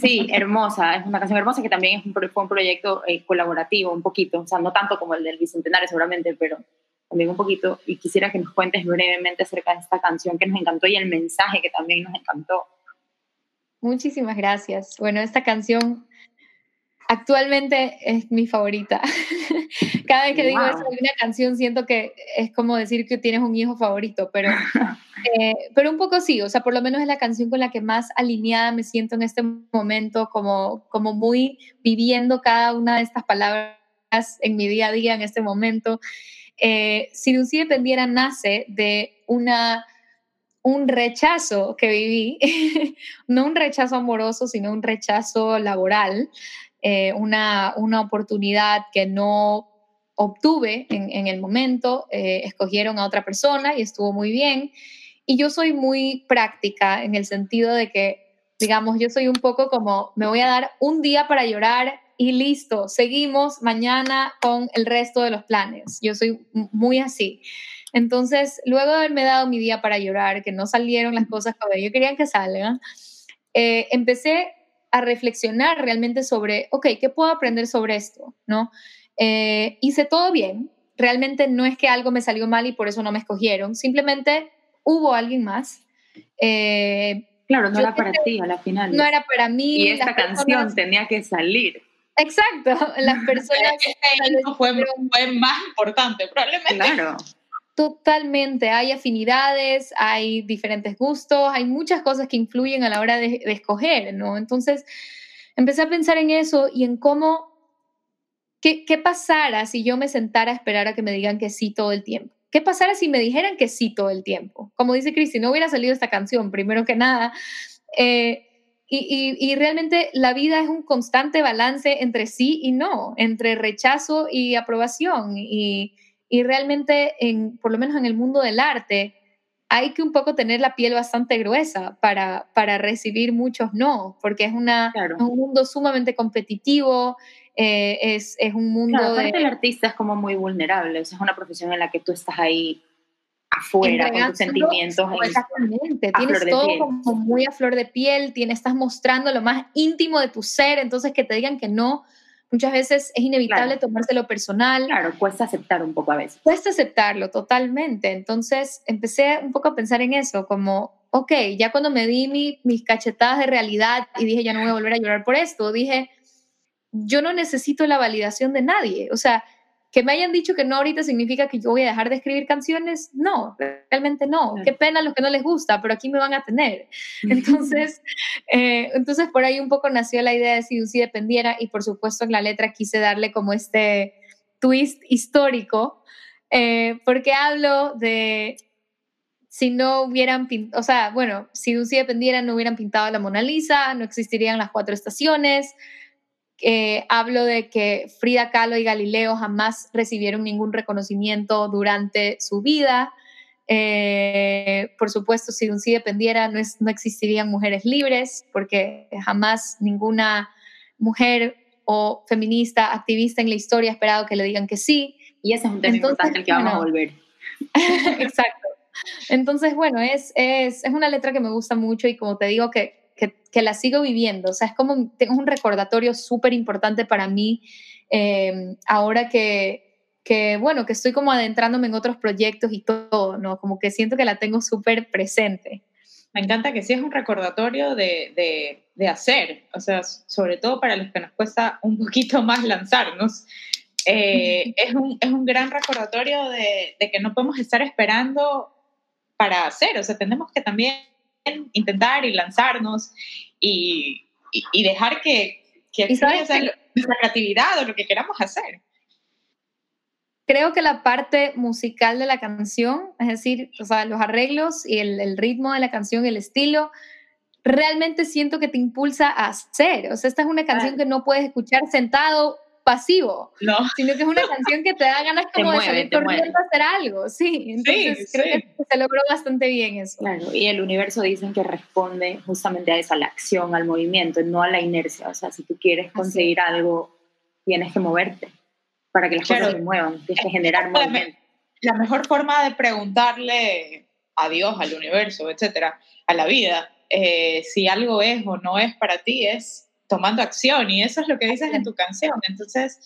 Sí, hermosa, es una canción hermosa que también es un, fue un proyecto eh, colaborativo, un poquito, o sea, no tanto como el del Bicentenario seguramente, pero también un poquito. Y quisiera que nos cuentes brevemente acerca de esta canción que nos encantó y el mensaje que también nos encantó. Muchísimas gracias. Bueno, esta canción actualmente es mi favorita. Cada vez que digo eso de una canción siento que es como decir que tienes un hijo favorito, pero, eh, pero un poco sí, o sea, por lo menos es la canción con la que más alineada me siento en este momento, como, como muy viviendo cada una de estas palabras en mi día a día en este momento. Eh, sí dependiera nace de una un rechazo que viví, no un rechazo amoroso, sino un rechazo laboral, eh, una, una, oportunidad que no obtuve en, en el momento, eh, escogieron a otra persona y estuvo muy bien. Y yo soy muy práctica en el sentido de que, digamos, yo soy un poco como, me voy a dar un día para llorar y listo, seguimos mañana con el resto de los planes. Yo soy muy así. Entonces, luego de haberme dado mi día para llorar, que no salieron las cosas como yo quería que salgan, eh, empecé a reflexionar realmente sobre, ok, ¿qué puedo aprender sobre esto? ¿No? Eh, hice todo bien, realmente no es que algo me salió mal y por eso no me escogieron, simplemente hubo alguien más. Eh, claro, no era para ti a la final. No era para mí. Y esta canción tenía que salir. Exacto, las personas... fue, fue más importante, probablemente. Claro. Totalmente, hay afinidades, hay diferentes gustos, hay muchas cosas que influyen a la hora de, escoger, ¿no? Entonces, empecé a pensar en eso y en cómo, qué, qué pasara si yo me sentara a esperar a que me digan que sí todo el tiempo. ¿Qué pasara si me dijeran que sí todo el tiempo? Como dice Cristi, no hubiera salido esta canción, primero que nada. Eh, y, y, y, realmente la vida es un constante balance entre sí y no, entre rechazo y aprobación. Y, y realmente, en, por lo menos en el mundo del arte, hay que un poco tener la piel bastante gruesa para, para recibir muchos no, porque es, una, un mundo sumamente competitivo, eh, es, es, un mundo... Claro, aparte el artista es como muy vulnerable, es una profesión en la que tú estás ahí afuera con tus sentimientos. Exactamente, tienes todo como muy a flor de piel, tienes, estás mostrando lo más íntimo de tu ser, entonces que te digan que no, muchas veces es inevitable tomárselo personal. Claro, cuesta aceptar un poco a veces. Cuesta aceptarlo totalmente. Entonces empecé un poco a pensar en eso, como, ok, ya cuando me di mis cachetadas de realidad y dije, ya no voy a volver a llorar por esto, dije, yo no necesito la validación de nadie. O sea, que me hayan dicho que no ahorita significa que yo voy a dejar de escribir canciones, no, realmente no. Qué pena a los que no les gusta, pero aquí me van a tener. Entonces, eh, entonces por ahí un poco nació la idea de si sí dependiera y por supuesto en la letra quise darle como este twist histórico, eh, porque hablo de si no hubieran pintado, o sea, bueno, si sí dependiera no hubieran pintado la Mona Lisa, no existirían las cuatro estaciones, eh, hablo de que Frida Kahlo y Galileo jamás recibieron ningún reconocimiento durante su vida. Eh, por supuesto, si un sí dependiera, no, no existirían mujeres libres, porque jamás ninguna mujer o feminista, activista en la historia ha esperado que le digan que sí. Y ese es un tema importante al que vamos a volver. Exacto. Entonces, bueno, es, es, es, una letra que me gusta mucho y como te digo que que, la sigo viviendo. O sea, es como tengo un recordatorio súper importante para mí eh, ahora que, que, bueno, que estoy como adentrándome en otros proyectos y todo, ¿no? Como que siento que la tengo súper presente. Me encanta que sí es un recordatorio de, de, de, hacer, o sea, sobre todo para los que nos cuesta un poquito más lanzarnos. Eh, es, un, es un gran recordatorio de, de que no podemos estar esperando para hacer, o sea, tenemos que también intentar y lanzarnos y, y, dejar que, que nuestra creatividad o lo que queramos hacer. Creo que la parte musical de la canción, es decir, o sea, los arreglos y el, el ritmo de la canción, el estilo, realmente siento que te impulsa a hacer. O sea, esta es una canción que no puedes escuchar sentado pasivo, no. sino que es una canción que te da ganas como de salir corriendo a hacer algo, sí, entonces creo que se logró bastante bien eso. Claro, y el universo dicen que responde justamente a eso, a la acción, al movimiento, no a la inercia, o sea, si tú quieres conseguir algo, tienes que moverte para que las cosas se muevan, tienes que generar movimiento. La mejor forma de preguntarle a Dios, al universo, etcétera, a la vida, eh, si algo es o no es para ti, es tomando acción y eso es lo que dices en tu canción. Entonces,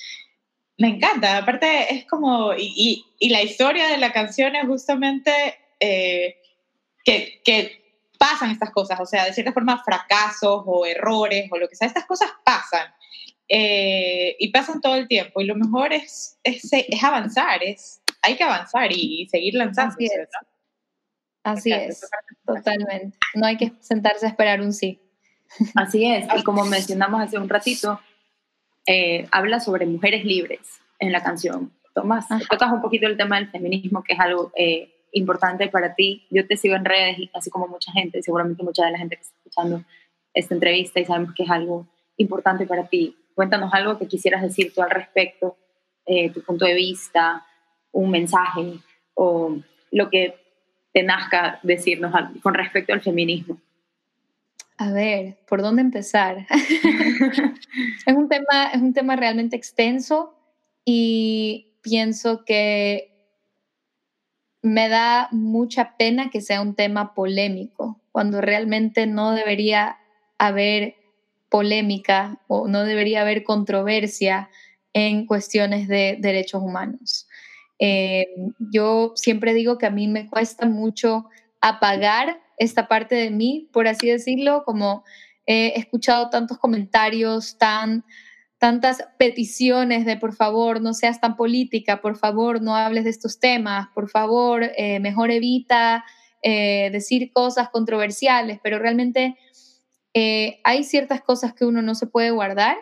me encanta. Aparte, es como, y, y, la historia de la canción es justamente eh, que, que, pasan estas cosas, o sea, de cierta forma, fracasos o errores o lo que sea, estas cosas pasan. Eh, y pasan todo el tiempo. Y lo mejor es, es, es avanzar, es, hay que avanzar y, seguir lanzando. Así es, Así es totalmente. No hay que sentarse a esperar un sí. Así es, y como mencionamos hace un ratito, eh, habla sobre mujeres libres en la canción. Tomás, tocas un poquito el tema del feminismo, que es algo eh, importante para ti. Yo te sigo en redes, así como mucha gente, seguramente mucha de la gente que está escuchando esta entrevista y sabemos que es algo importante para ti. Cuéntanos algo que quisieras decir tú al respecto, eh, tu punto de vista, un mensaje o lo que te nazca decirnos con respecto al feminismo. A ver, ¿por dónde empezar? es, un tema, es un tema realmente extenso y pienso que me da mucha pena que sea un tema polémico, cuando realmente no debería haber polémica o no debería haber controversia en cuestiones de derechos humanos. Eh, yo siempre digo que a mí me cuesta mucho apagar esta parte de mí, por así decirlo, como he escuchado tantos comentarios, tan, tantas peticiones de por favor no seas tan política, por favor no hables de estos temas, por favor eh, mejor evita eh, decir cosas controversiales, pero realmente eh, hay ciertas cosas que uno no se puede guardar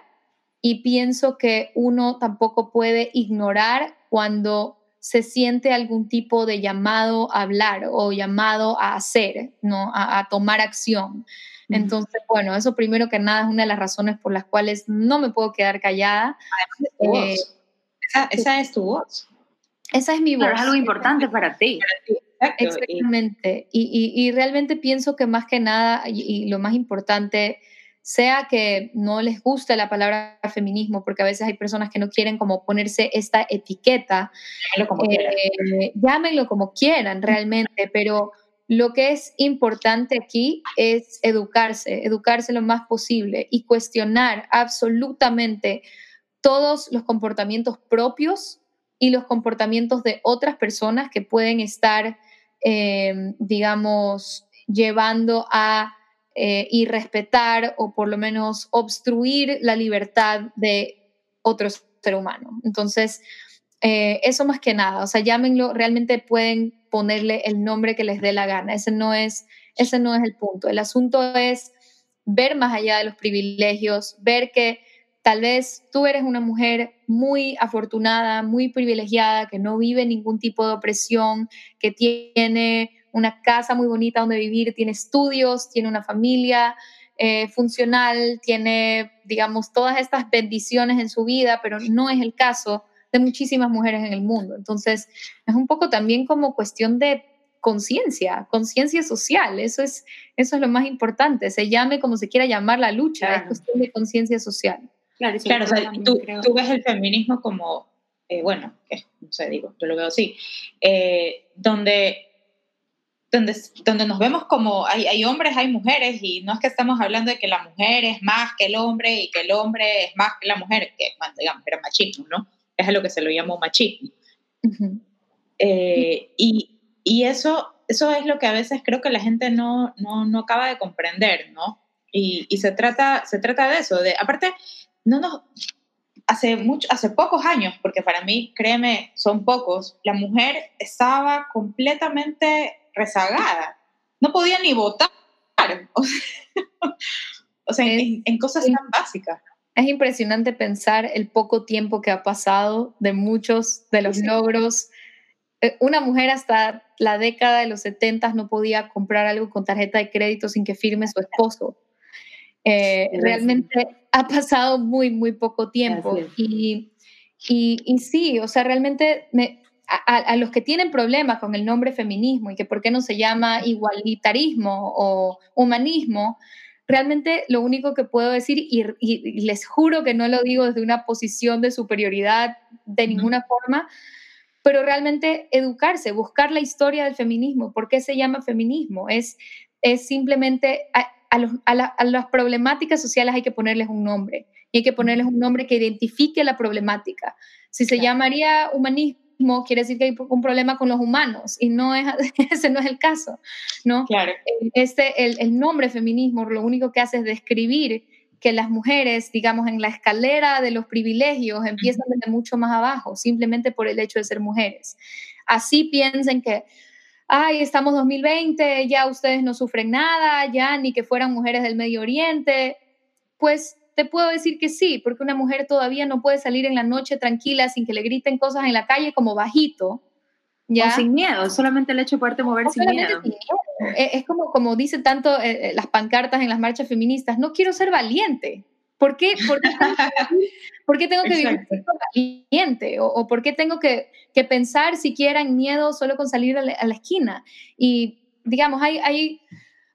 y pienso que uno tampoco puede ignorar cuando se siente algún tipo de llamado a hablar o llamado a hacer, ¿no? a, tomar acción. Entonces, bueno, eso primero que nada es una de las razones por las cuales no me puedo quedar callada. Eh, esa, es tu voz. Esa es mi voz. es algo importante para ti. Exactamente. Y, y, realmente pienso que más que nada, y lo más importante sea que no les guste la palabra feminismo, porque a veces hay personas que no quieren como ponerse esta etiqueta, llámenlo como, quieran. Eh, realmente, pero lo que es importante aquí es educarse, educarse lo más posible y cuestionar absolutamente todos los comportamientos propios y los comportamientos de otras personas que pueden estar, eh, digamos, llevando a eh, y respetar o por lo menos obstruir la libertad de otro ser humano. Entonces, eh, eso más que nada, o sea, llámenlo, realmente pueden ponerle el nombre que les dé la gana, ese no es, ese no es el punto. El asunto es ver más allá de los privilegios, ver que tal vez tú eres una mujer muy afortunada, muy privilegiada, que no vive ningún tipo de opresión, que tiene una casa muy bonita donde vivir, tiene estudios, tiene una familia eh, funcional, tiene, digamos, todas estas bendiciones en su vida, pero no es el caso de muchísimas mujeres en el mundo. Entonces, es un poco también como cuestión de conciencia, conciencia social, eso es, eso es lo más importante, se llame como se quiera llamar la lucha, es cuestión de conciencia social. Claro, claro tú, tú, ves el feminismo como, eh, bueno, no sé, digo, yo lo veo así, eh, donde donde, donde nos vemos como hay, hay, hombres, hay mujeres, y no es que estamos hablando de que la mujer es más que el hombre y que el hombre es más que la mujer, que digamos, era machismo, ¿no? Es a lo que se lo llamó machismo. Eh, y, y, eso, eso es lo que a veces creo que la gente no, no, no acaba de comprender, ¿no? Y, y, se, trata, se trata de eso, de, aparte, no nos, hace, mucho, hace pocos años, porque para mí, créeme, son pocos, la mujer estaba completamente rezagada. No podía ni votar. O sea, en, cosas tan básicas. Es impresionante pensar el poco tiempo que ha pasado de muchos de los logros. Eh, una mujer hasta la década de los 70 no podía comprar algo con tarjeta de crédito sin que firme su esposo. Eh, realmente ha pasado muy, muy poco tiempo. Y, y, y, sí, o sea, realmente me, a, los que tienen problemas con el nombre feminismo y que por qué no se llama igualitarismo o humanismo, realmente lo único que puedo decir, y, les juro que no lo digo desde una posición de superioridad de ninguna forma, pero realmente educarse, buscar la historia del feminismo. ¿Por qué se llama feminismo? Es, es simplemente a, a, las problemáticas sociales hay que ponerles un nombre y hay que ponerles un nombre que identifique la problemática. Si se llamaría humanismo, quiere decir que hay un problema con los humanos y no es, ese no es el caso, ¿no? Claro. Este, el, el nombre feminismo lo único que hace es describir que las mujeres, digamos, en la escalera de los privilegios empiezan desde mucho más abajo, simplemente por el hecho de ser mujeres. Así piensen que, ay, estamos 2020, ya ustedes no sufren nada, ya ni que fueran mujeres del Medio Oriente. Pues te puedo decir que sí, porque una mujer todavía no puede salir en la noche tranquila sin que le griten cosas en la calle como bajito. ¿ya? O sin miedo, solamente el hecho de poderte mover sin miedo. E, es como, como dicen tanto eh, eh, las pancartas en las marchas feministas, no quiero ser valiente. ¿Por qué, por qué, tengo que vivir valiente? ¿O, por qué tengo que, que, pensar siquiera en miedo solo con salir a la, esquina? Y digamos, hay, hay,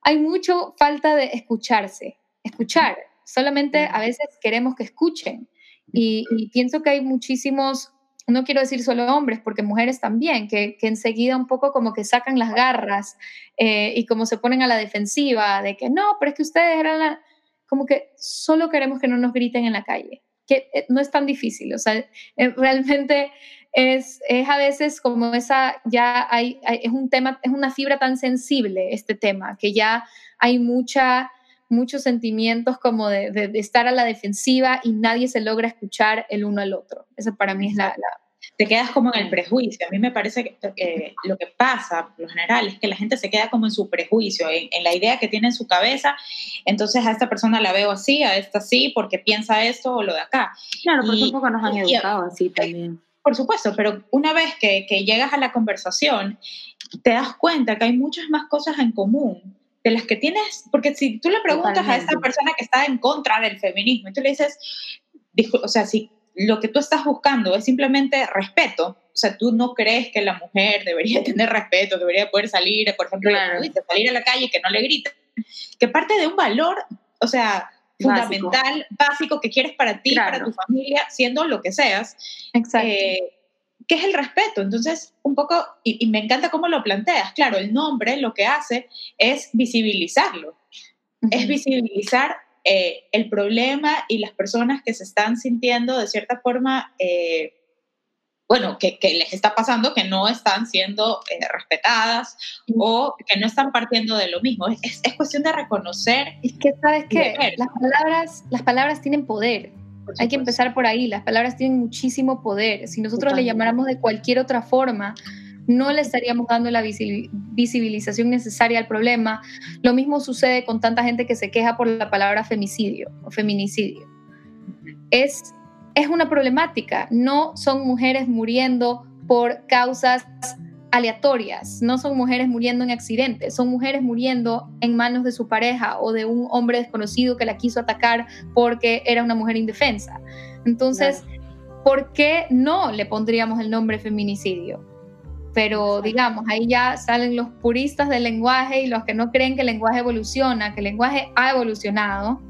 hay mucho falta de escucharse, escuchar. Solamente a veces queremos que escuchen. Y, y pienso que hay muchísimos no quiero decir solo hombres, porque mujeres también, que, enseguida un poco como que sacan las garras eh, y como se ponen a la defensiva de que no, pero es que ustedes eran la... como que solo queremos que no nos griten en la calle, que eh, no es tan difícil, o sea, eh, realmente es, es, a veces como esa, ya hay, es un tema, es una fibra tan sensible este tema, que ya hay mucha muchos sentimientos como de, estar a la defensiva y nadie se logra escuchar el uno al otro. Esa para mí es la, te quedas como en el prejuicio. A mí me parece que lo que pasa, por lo general, es que la gente se queda como en su prejuicio, en, la idea que tiene en su cabeza. Entonces a esta persona la veo así, a esta sí, porque piensa esto o lo de acá. Claro, porque un poco nos han educado así también. Por supuesto, pero una vez que, que llegas a la conversación, te das cuenta que hay muchas más cosas en común de las que tienes, porque si tú le preguntas a esta persona que está en contra del feminismo y tú le dices, o sea, si lo que tú estás buscando es simplemente respeto, o sea, tú no crees que la mujer debería tener respeto, debería poder salir, por ejemplo, salir a la calle que no le griten, que parte de un valor, o sea, fundamental, básico, que quieres para ti, para tu familia, siendo lo que seas. Exacto. Eh, ¿Qué es el respeto? Entonces, un poco, y, me encanta cómo lo planteas, claro, el nombre lo que hace es visibilizarlo, es visibilizar eh, el problema y las personas que se están sintiendo de cierta forma, eh, bueno, que, les está pasando, que no están siendo eh, respetadas o que no están partiendo de lo mismo. Es, es cuestión de reconocer. Es que, ¿sabes qué? Las palabras, las palabras tienen poder. Hay que empezar por ahí. Las palabras tienen muchísimo poder. Si nosotros le llamáramos de cualquier otra forma, no le estaríamos dando la visibilización necesaria al problema. Lo mismo sucede con tanta gente que se queja por la palabra femicidio o feminicidio. Es, es una problemática. No son mujeres muriendo por causas aleatorias, no son mujeres muriendo en accidentes, son mujeres muriendo en manos de su pareja o de un hombre desconocido que la quiso atacar porque era una mujer indefensa. Entonces, ¿por qué no le pondríamos el nombre feminicidio? Pero digamos, ahí ya salen los puristas del lenguaje y los que no creen que el lenguaje evoluciona, que el lenguaje ha evolucionado,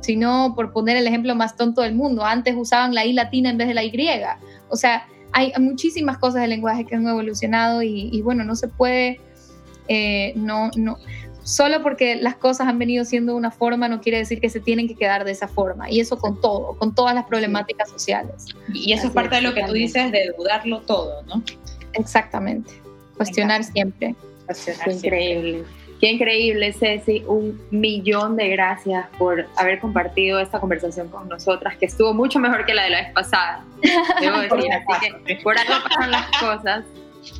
sino por poner el ejemplo más tonto del mundo, antes usaban la I latina en vez de la Y. O sea, hay muchísimas cosas del lenguaje que han evolucionado y, bueno, no se puede, eh, no, no, solo porque las cosas han venido siendo de una forma no quiere decir que se tienen que quedar de esa forma. Y eso con todo, con todas las problemáticas sociales. Y eso es parte de lo que tú dices de dudarlo todo, ¿no? Exactamente. Cuestionar siempre. Cuestionar Increíble. Qué increíble, Ceci. Un millón de gracias por haber compartido esta conversación con nosotras, que estuvo mucho mejor que la de la vez pasada. Debo decir, así que por algo pasan las cosas.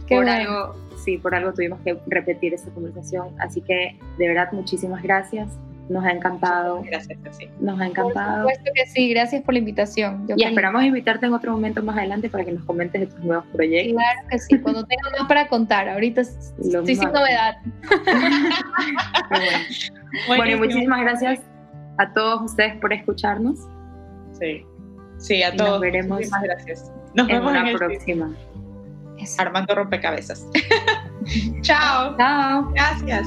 por algo, sí, por algo tuvimos que repetir esta conversación. Así que, de verdad, muchísimas gracias. Nos ha encantado. Gracias, sí. Nos ha encantado. Por supuesto que sí, gracias por la invitación. y esperamos invitarte en otro momento más adelante para que nos comentes de tus nuevos proyectos. Claro que sí, cuando tenga más para contar. Ahorita estoy sin novedad. bueno. bueno, muchísimas gracias a todos ustedes por escucharnos. Sí, sí, a todos. Nos veremos. Muchísimas gracias. Nos vemos en la próxima. Armando Rompecabezas. Chao. Chao. Gracias.